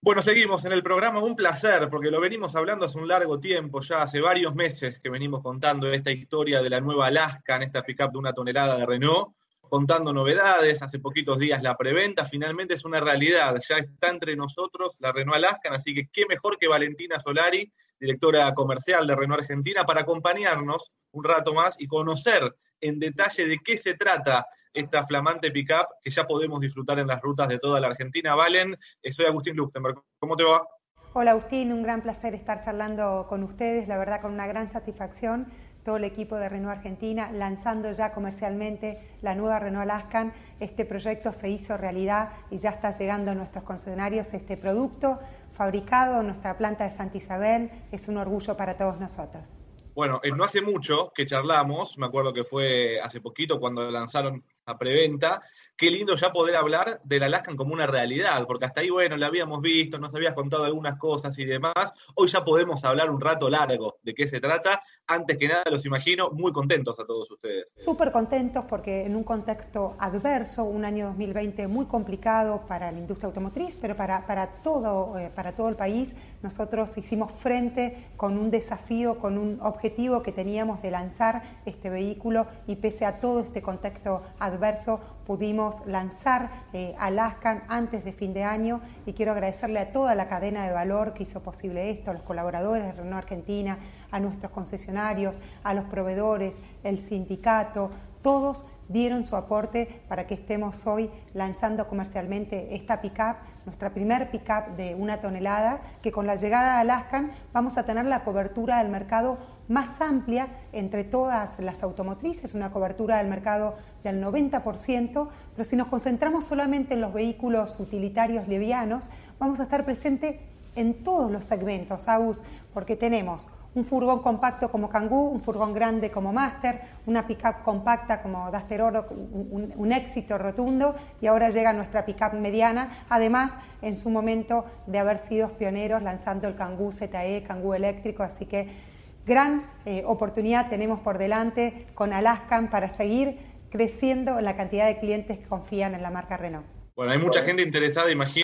Bueno, seguimos en el programa, un placer, porque lo venimos hablando hace un largo tiempo, ya hace varios meses que venimos contando esta historia de la nueva Alaska, en esta pickup de una tonelada de Renault, contando novedades, hace poquitos días la preventa, finalmente es una realidad, ya está entre nosotros la Renault Alaskan, así que qué mejor que Valentina Solari, directora comercial de Renault Argentina, para acompañarnos un rato más y conocer en detalle de qué se trata esta flamante pickup que ya podemos disfrutar en las rutas de toda la Argentina. Valen, eh, soy Agustín Luxemburg. ¿Cómo te va? Hola Agustín, un gran placer estar charlando con ustedes, la verdad con una gran satisfacción todo el equipo de Renault Argentina lanzando ya comercialmente la nueva Renault Alaskan. Este proyecto se hizo realidad y ya está llegando a nuestros concesionarios este producto fabricado en nuestra planta de Santa Isabel. Es un orgullo para todos nosotros. Bueno, eh, no hace mucho que charlamos, me acuerdo que fue hace poquito cuando lanzaron a preventa, qué lindo ya poder hablar del Alaskan como una realidad, porque hasta ahí, bueno, la habíamos visto, nos habías contado algunas cosas y demás. Hoy ya podemos hablar un rato largo de qué se trata. Antes que nada, los imagino muy contentos a todos ustedes. Súper contentos porque en un contexto adverso, un año 2020 muy complicado para la industria automotriz, pero para, para, todo, eh, para todo el país, nosotros hicimos frente con un desafío, con un objetivo que teníamos de lanzar este vehículo y pese a todo este contexto adverso, pudimos lanzar eh, Alaskan antes de fin de año y quiero agradecerle a toda la cadena de valor que hizo posible esto, a los colaboradores de Renault Argentina, a nuestros concesionarios, a los proveedores, el sindicato, todos dieron su aporte para que estemos hoy lanzando comercialmente esta pickup, nuestra primer pickup de una tonelada, que con la llegada de Alaskan vamos a tener la cobertura del mercado más amplia entre todas las automotrices, una cobertura del mercado del 90%, pero si nos concentramos solamente en los vehículos utilitarios livianos, vamos a estar presente en todos los segmentos, AUS, porque tenemos un furgón compacto como Kangoo, un furgón grande como Master, una pickup compacta como Duster Oro, un, un, éxito rotundo, y ahora llega nuestra pickup mediana, además en su momento de haber sido pioneros lanzando el Kangoo ZE, Kangoo eléctrico, así que gran eh, oportunidad tenemos por delante con Alaskan para seguir creciendo en la cantidad de clientes que confían en la marca Renault. Bueno, hay mucha gente interesada, imagino,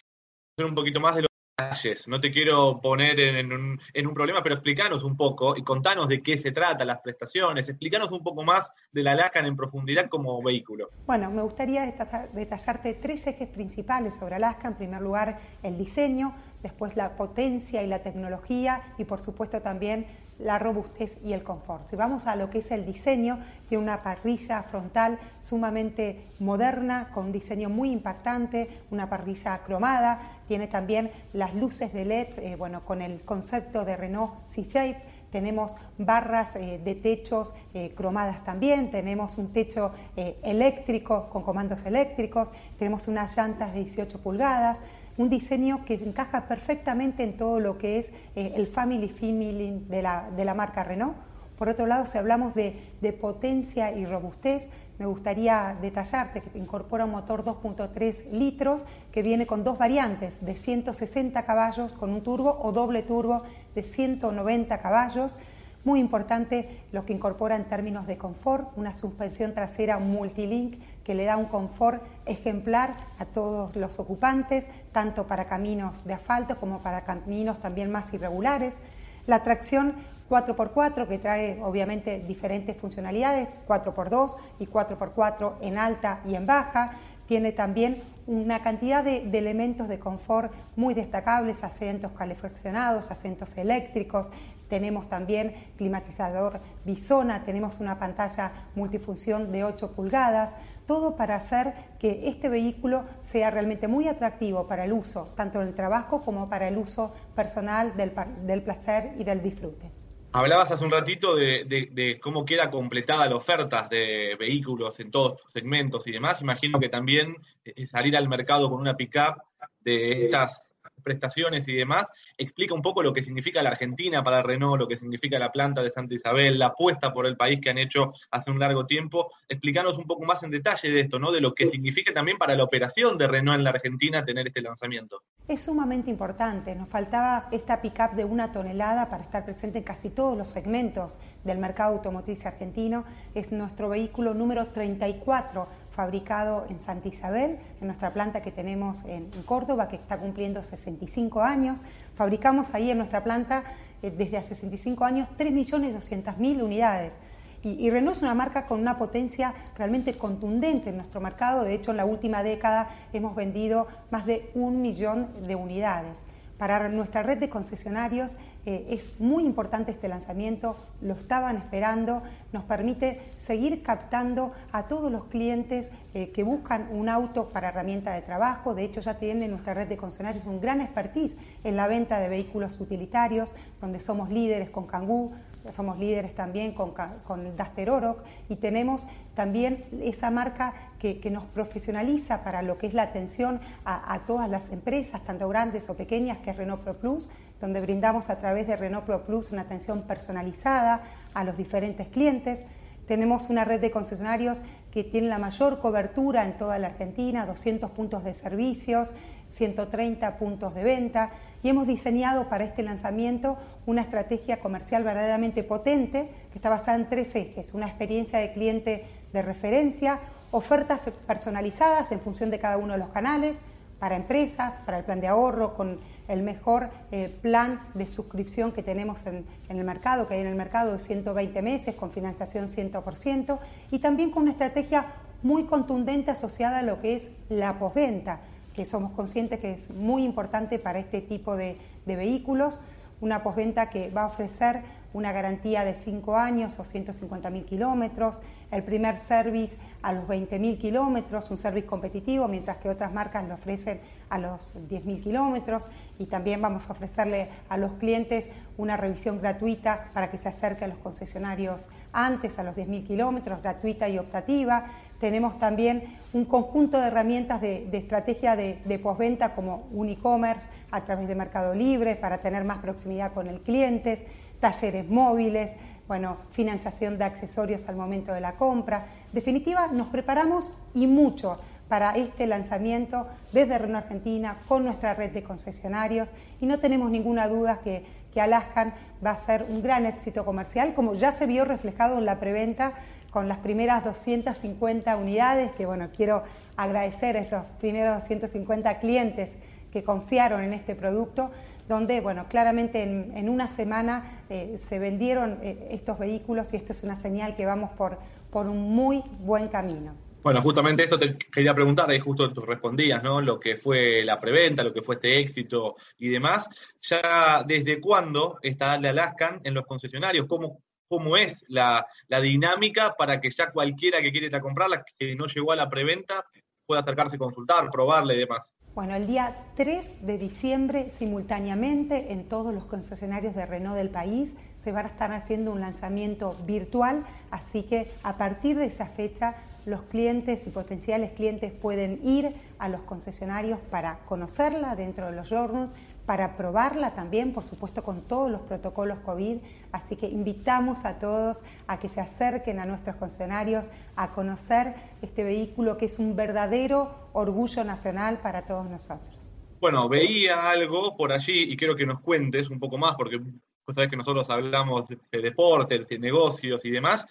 un poquito más de los detalles. No te quiero poner en, un, en, un, problema, pero explícanos un poco y contanos de qué se trata, las prestaciones, explícanos un poco más de la Alaskan en profundidad como vehículo. Bueno, me gustaría detallarte tres ejes principales sobre Alaska. En primer lugar, el diseño, después la potencia y la tecnología y por supuesto también la robustez y el confort. Si vamos a lo que es el diseño, tiene una parrilla frontal sumamente moderna, con un diseño muy impactante, una parrilla cromada, tiene también las luces de LED, eh, bueno, con el concepto de Renault C-Shape, tenemos barras eh, de techos eh, cromadas también, tenemos un techo eh, eléctrico con comandos eléctricos, tenemos unas llantas de 18 pulgadas, un diseño que encaja perfectamente en todo lo que es el family feeling de la, de la, marca Renault. Por otro lado, si hablamos de, potencia y robustez, me gustaría detallarte que incorpora un motor 2.3 litros que viene con dos variantes de 160 caballos con un turbo o doble turbo de 190 caballos. Muy importante lo que incorpora en términos de confort, una suspensión trasera multilink que le da un confort ejemplar a todos los ocupantes, tanto para caminos de asfalto como para caminos también más irregulares. La tracción 4x4 que trae obviamente diferentes funcionalidades, 4x2 y 4x4 en alta y en baja. Tiene también una cantidad de, elementos de confort muy destacables, asientos calefaccionados, asientos eléctricos, tenemos también climatizador bisona, tenemos una pantalla multifunción de 8 pulgadas, todo para hacer que este vehículo sea realmente muy atractivo para el uso, tanto del trabajo como para el uso personal del, del placer y del disfrute. Hablabas hace un ratito de, de, cómo queda completada la oferta de vehículos en todos los segmentos y demás. Imagino que también eh, salir al mercado con una pickup de estas prestaciones y demás, explica un poco lo que significa la Argentina para Renault, lo que significa la planta de Santa Isabel, la apuesta por el país que han hecho hace un largo tiempo. Explicanos un poco más en detalle de esto, ¿no? De lo que significa también para la operación de Renault en la Argentina tener este lanzamiento. Es sumamente importante. Nos faltaba esta pickup de una tonelada para estar presente en casi todos los segmentos del mercado automotriz argentino. Es nuestro vehículo número 34 fabricado en Santa Isabel, en nuestra planta que tenemos en, Córdoba, que está cumpliendo 65 años. Fabricamos ahí en nuestra planta eh, desde hace 65 años 3.200.000 unidades. Y, Renault es una marca con una potencia realmente contundente en nuestro mercado. De hecho, en la última década hemos vendido más de un millón de unidades. Para nuestra red de concesionarios eh, es muy importante este lanzamiento, lo estaban esperando, nos permite seguir captando a todos los clientes eh, que buscan un auto para herramienta de trabajo. De hecho, ya tienen nuestra red de concesionarios un gran expertise en la venta de vehículos utilitarios, donde somos líderes con Kangoo, somos líderes también con, con Duster Oroc y tenemos también esa marca que, nos profesionaliza para lo que es la atención a, todas las empresas, tanto grandes o pequeñas, que es Renault Pro Plus, donde brindamos a través de Renault Pro Plus una atención personalizada a los diferentes clientes. Tenemos una red de concesionarios que tiene la mayor cobertura en toda la Argentina, 200 puntos de servicios, 130 puntos de venta y hemos diseñado para este lanzamiento una estrategia comercial verdaderamente potente que está basada en tres ejes, una experiencia de cliente de referencia, ofertas personalizadas en función de cada uno de los canales, para empresas, para el plan de ahorro, con el mejor eh, plan de suscripción que tenemos en, el mercado, que hay en el mercado de 120 meses, con financiación 100%, y también con una estrategia muy contundente asociada a lo que es la posventa, que somos conscientes que es muy importante para este tipo de vehículos, una posventa que va a ofrecer una garantía de 5 años o 150 mil kilómetros, el primer service a los 20 mil kilómetros, un service competitivo, mientras que otras marcas lo ofrecen a los 10 mil kilómetros y también vamos a ofrecerle a los clientes una revisión gratuita para que se acerque a los concesionarios antes, a los 10 mil kilómetros, gratuita y optativa. Tenemos también un conjunto de herramientas de, estrategia de, de postventa como un e-commerce a través de Mercado Libre para tener más proximidad con el cliente talleres móviles, bueno, financiación de accesorios al momento de la compra. En definitiva, nos preparamos y mucho para este lanzamiento desde Renault Argentina con nuestra red de concesionarios y no tenemos ninguna duda que, que Alaskan va a ser un gran éxito comercial, como ya se vio reflejado en la preventa con las primeras 250 unidades, que bueno, quiero agradecer a esos primeros 250 clientes que confiaron en este producto donde, bueno, claramente en, una semana eh, se vendieron eh, estos vehículos y esto es una señal que vamos por, por un muy buen camino. Bueno, justamente esto te quería preguntar, ahí justo tú respondías, ¿no? Lo que fue la preventa, lo que fue este éxito y demás. Ya, ¿desde cuándo está la Alaskan en los concesionarios? ¿Cómo, cómo es la, la, dinámica para que ya cualquiera que quiera comprarla, que no llegó a la preventa, pueda acercarse y consultar, probarle y demás? Bueno, el día 3 de diciembre, simultáneamente en todos los concesionarios de Renault del país, se va a estar haciendo un lanzamiento virtual, así que a partir de esa fecha los clientes y potenciales clientes pueden ir a los concesionarios para conocerla dentro de los journals, para probarla también, por supuesto, con todos los protocolos COVID. Así que invitamos a todos a que se acerquen a nuestros concesionarios a conocer este vehículo que es un verdadero orgullo nacional para todos nosotros. Bueno, veía algo por allí y quiero que nos cuentes un poco más, porque vos sabés que nosotros hablamos de, deporte, de negocios y demás.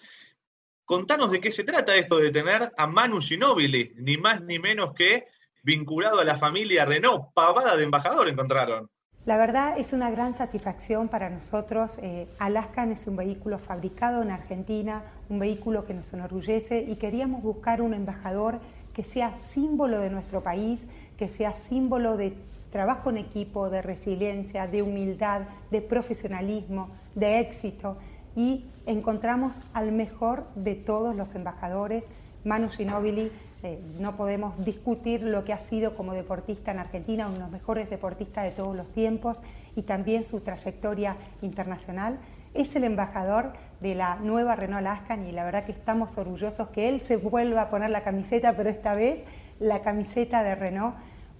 Contanos de qué se trata esto de tener a Manu Ginóbili, ni más ni menos que vinculado a la familia Renault. Pavada de embajador encontraron. La verdad es una gran satisfacción para nosotros. Eh, Alaskan es un vehículo fabricado en Argentina, un vehículo que nos enorgullece y queríamos buscar un embajador que sea símbolo de nuestro país, que sea símbolo de trabajo en equipo, de resiliencia, de humildad, de profesionalismo, de éxito. Y encontramos al mejor de todos los embajadores, Manu Ginóbili, eh, no podemos discutir lo que ha sido como deportista en Argentina, uno de los mejores deportistas de todos los tiempos y también su trayectoria internacional. Es el embajador de la nueva Renault Alaskan y la verdad que estamos orgullosos que él se vuelva a poner la camiseta, pero esta vez la camiseta de Renault.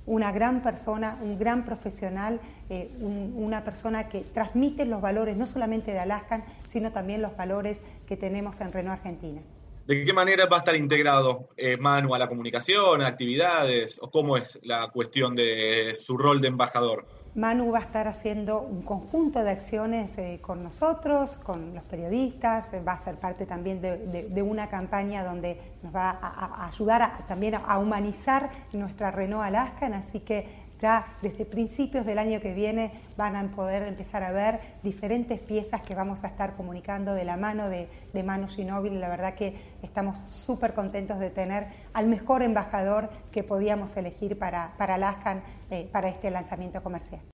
Una gran persona, un gran profesional, eh, una persona que transmite los valores no solamente de Alaskan, sino también los valores que tenemos en Renault Argentina. ¿De qué manera va a estar integrado eh, Manu a la comunicación, a actividades, o cómo es la cuestión de su rol de embajador? Manu va a estar haciendo un conjunto de acciones eh, con nosotros, con los periodistas, va a ser parte también de, una campaña donde nos va a, ayudar también a, humanizar nuestra Renault Alaskan, así que ya desde principios del año que viene van a poder empezar a ver diferentes piezas que vamos a estar comunicando de la mano de, de Manu Ginóbili. La verdad que estamos súper contentos de tener al mejor embajador que podíamos elegir para, para Alaskan, eh, para este lanzamiento comercial.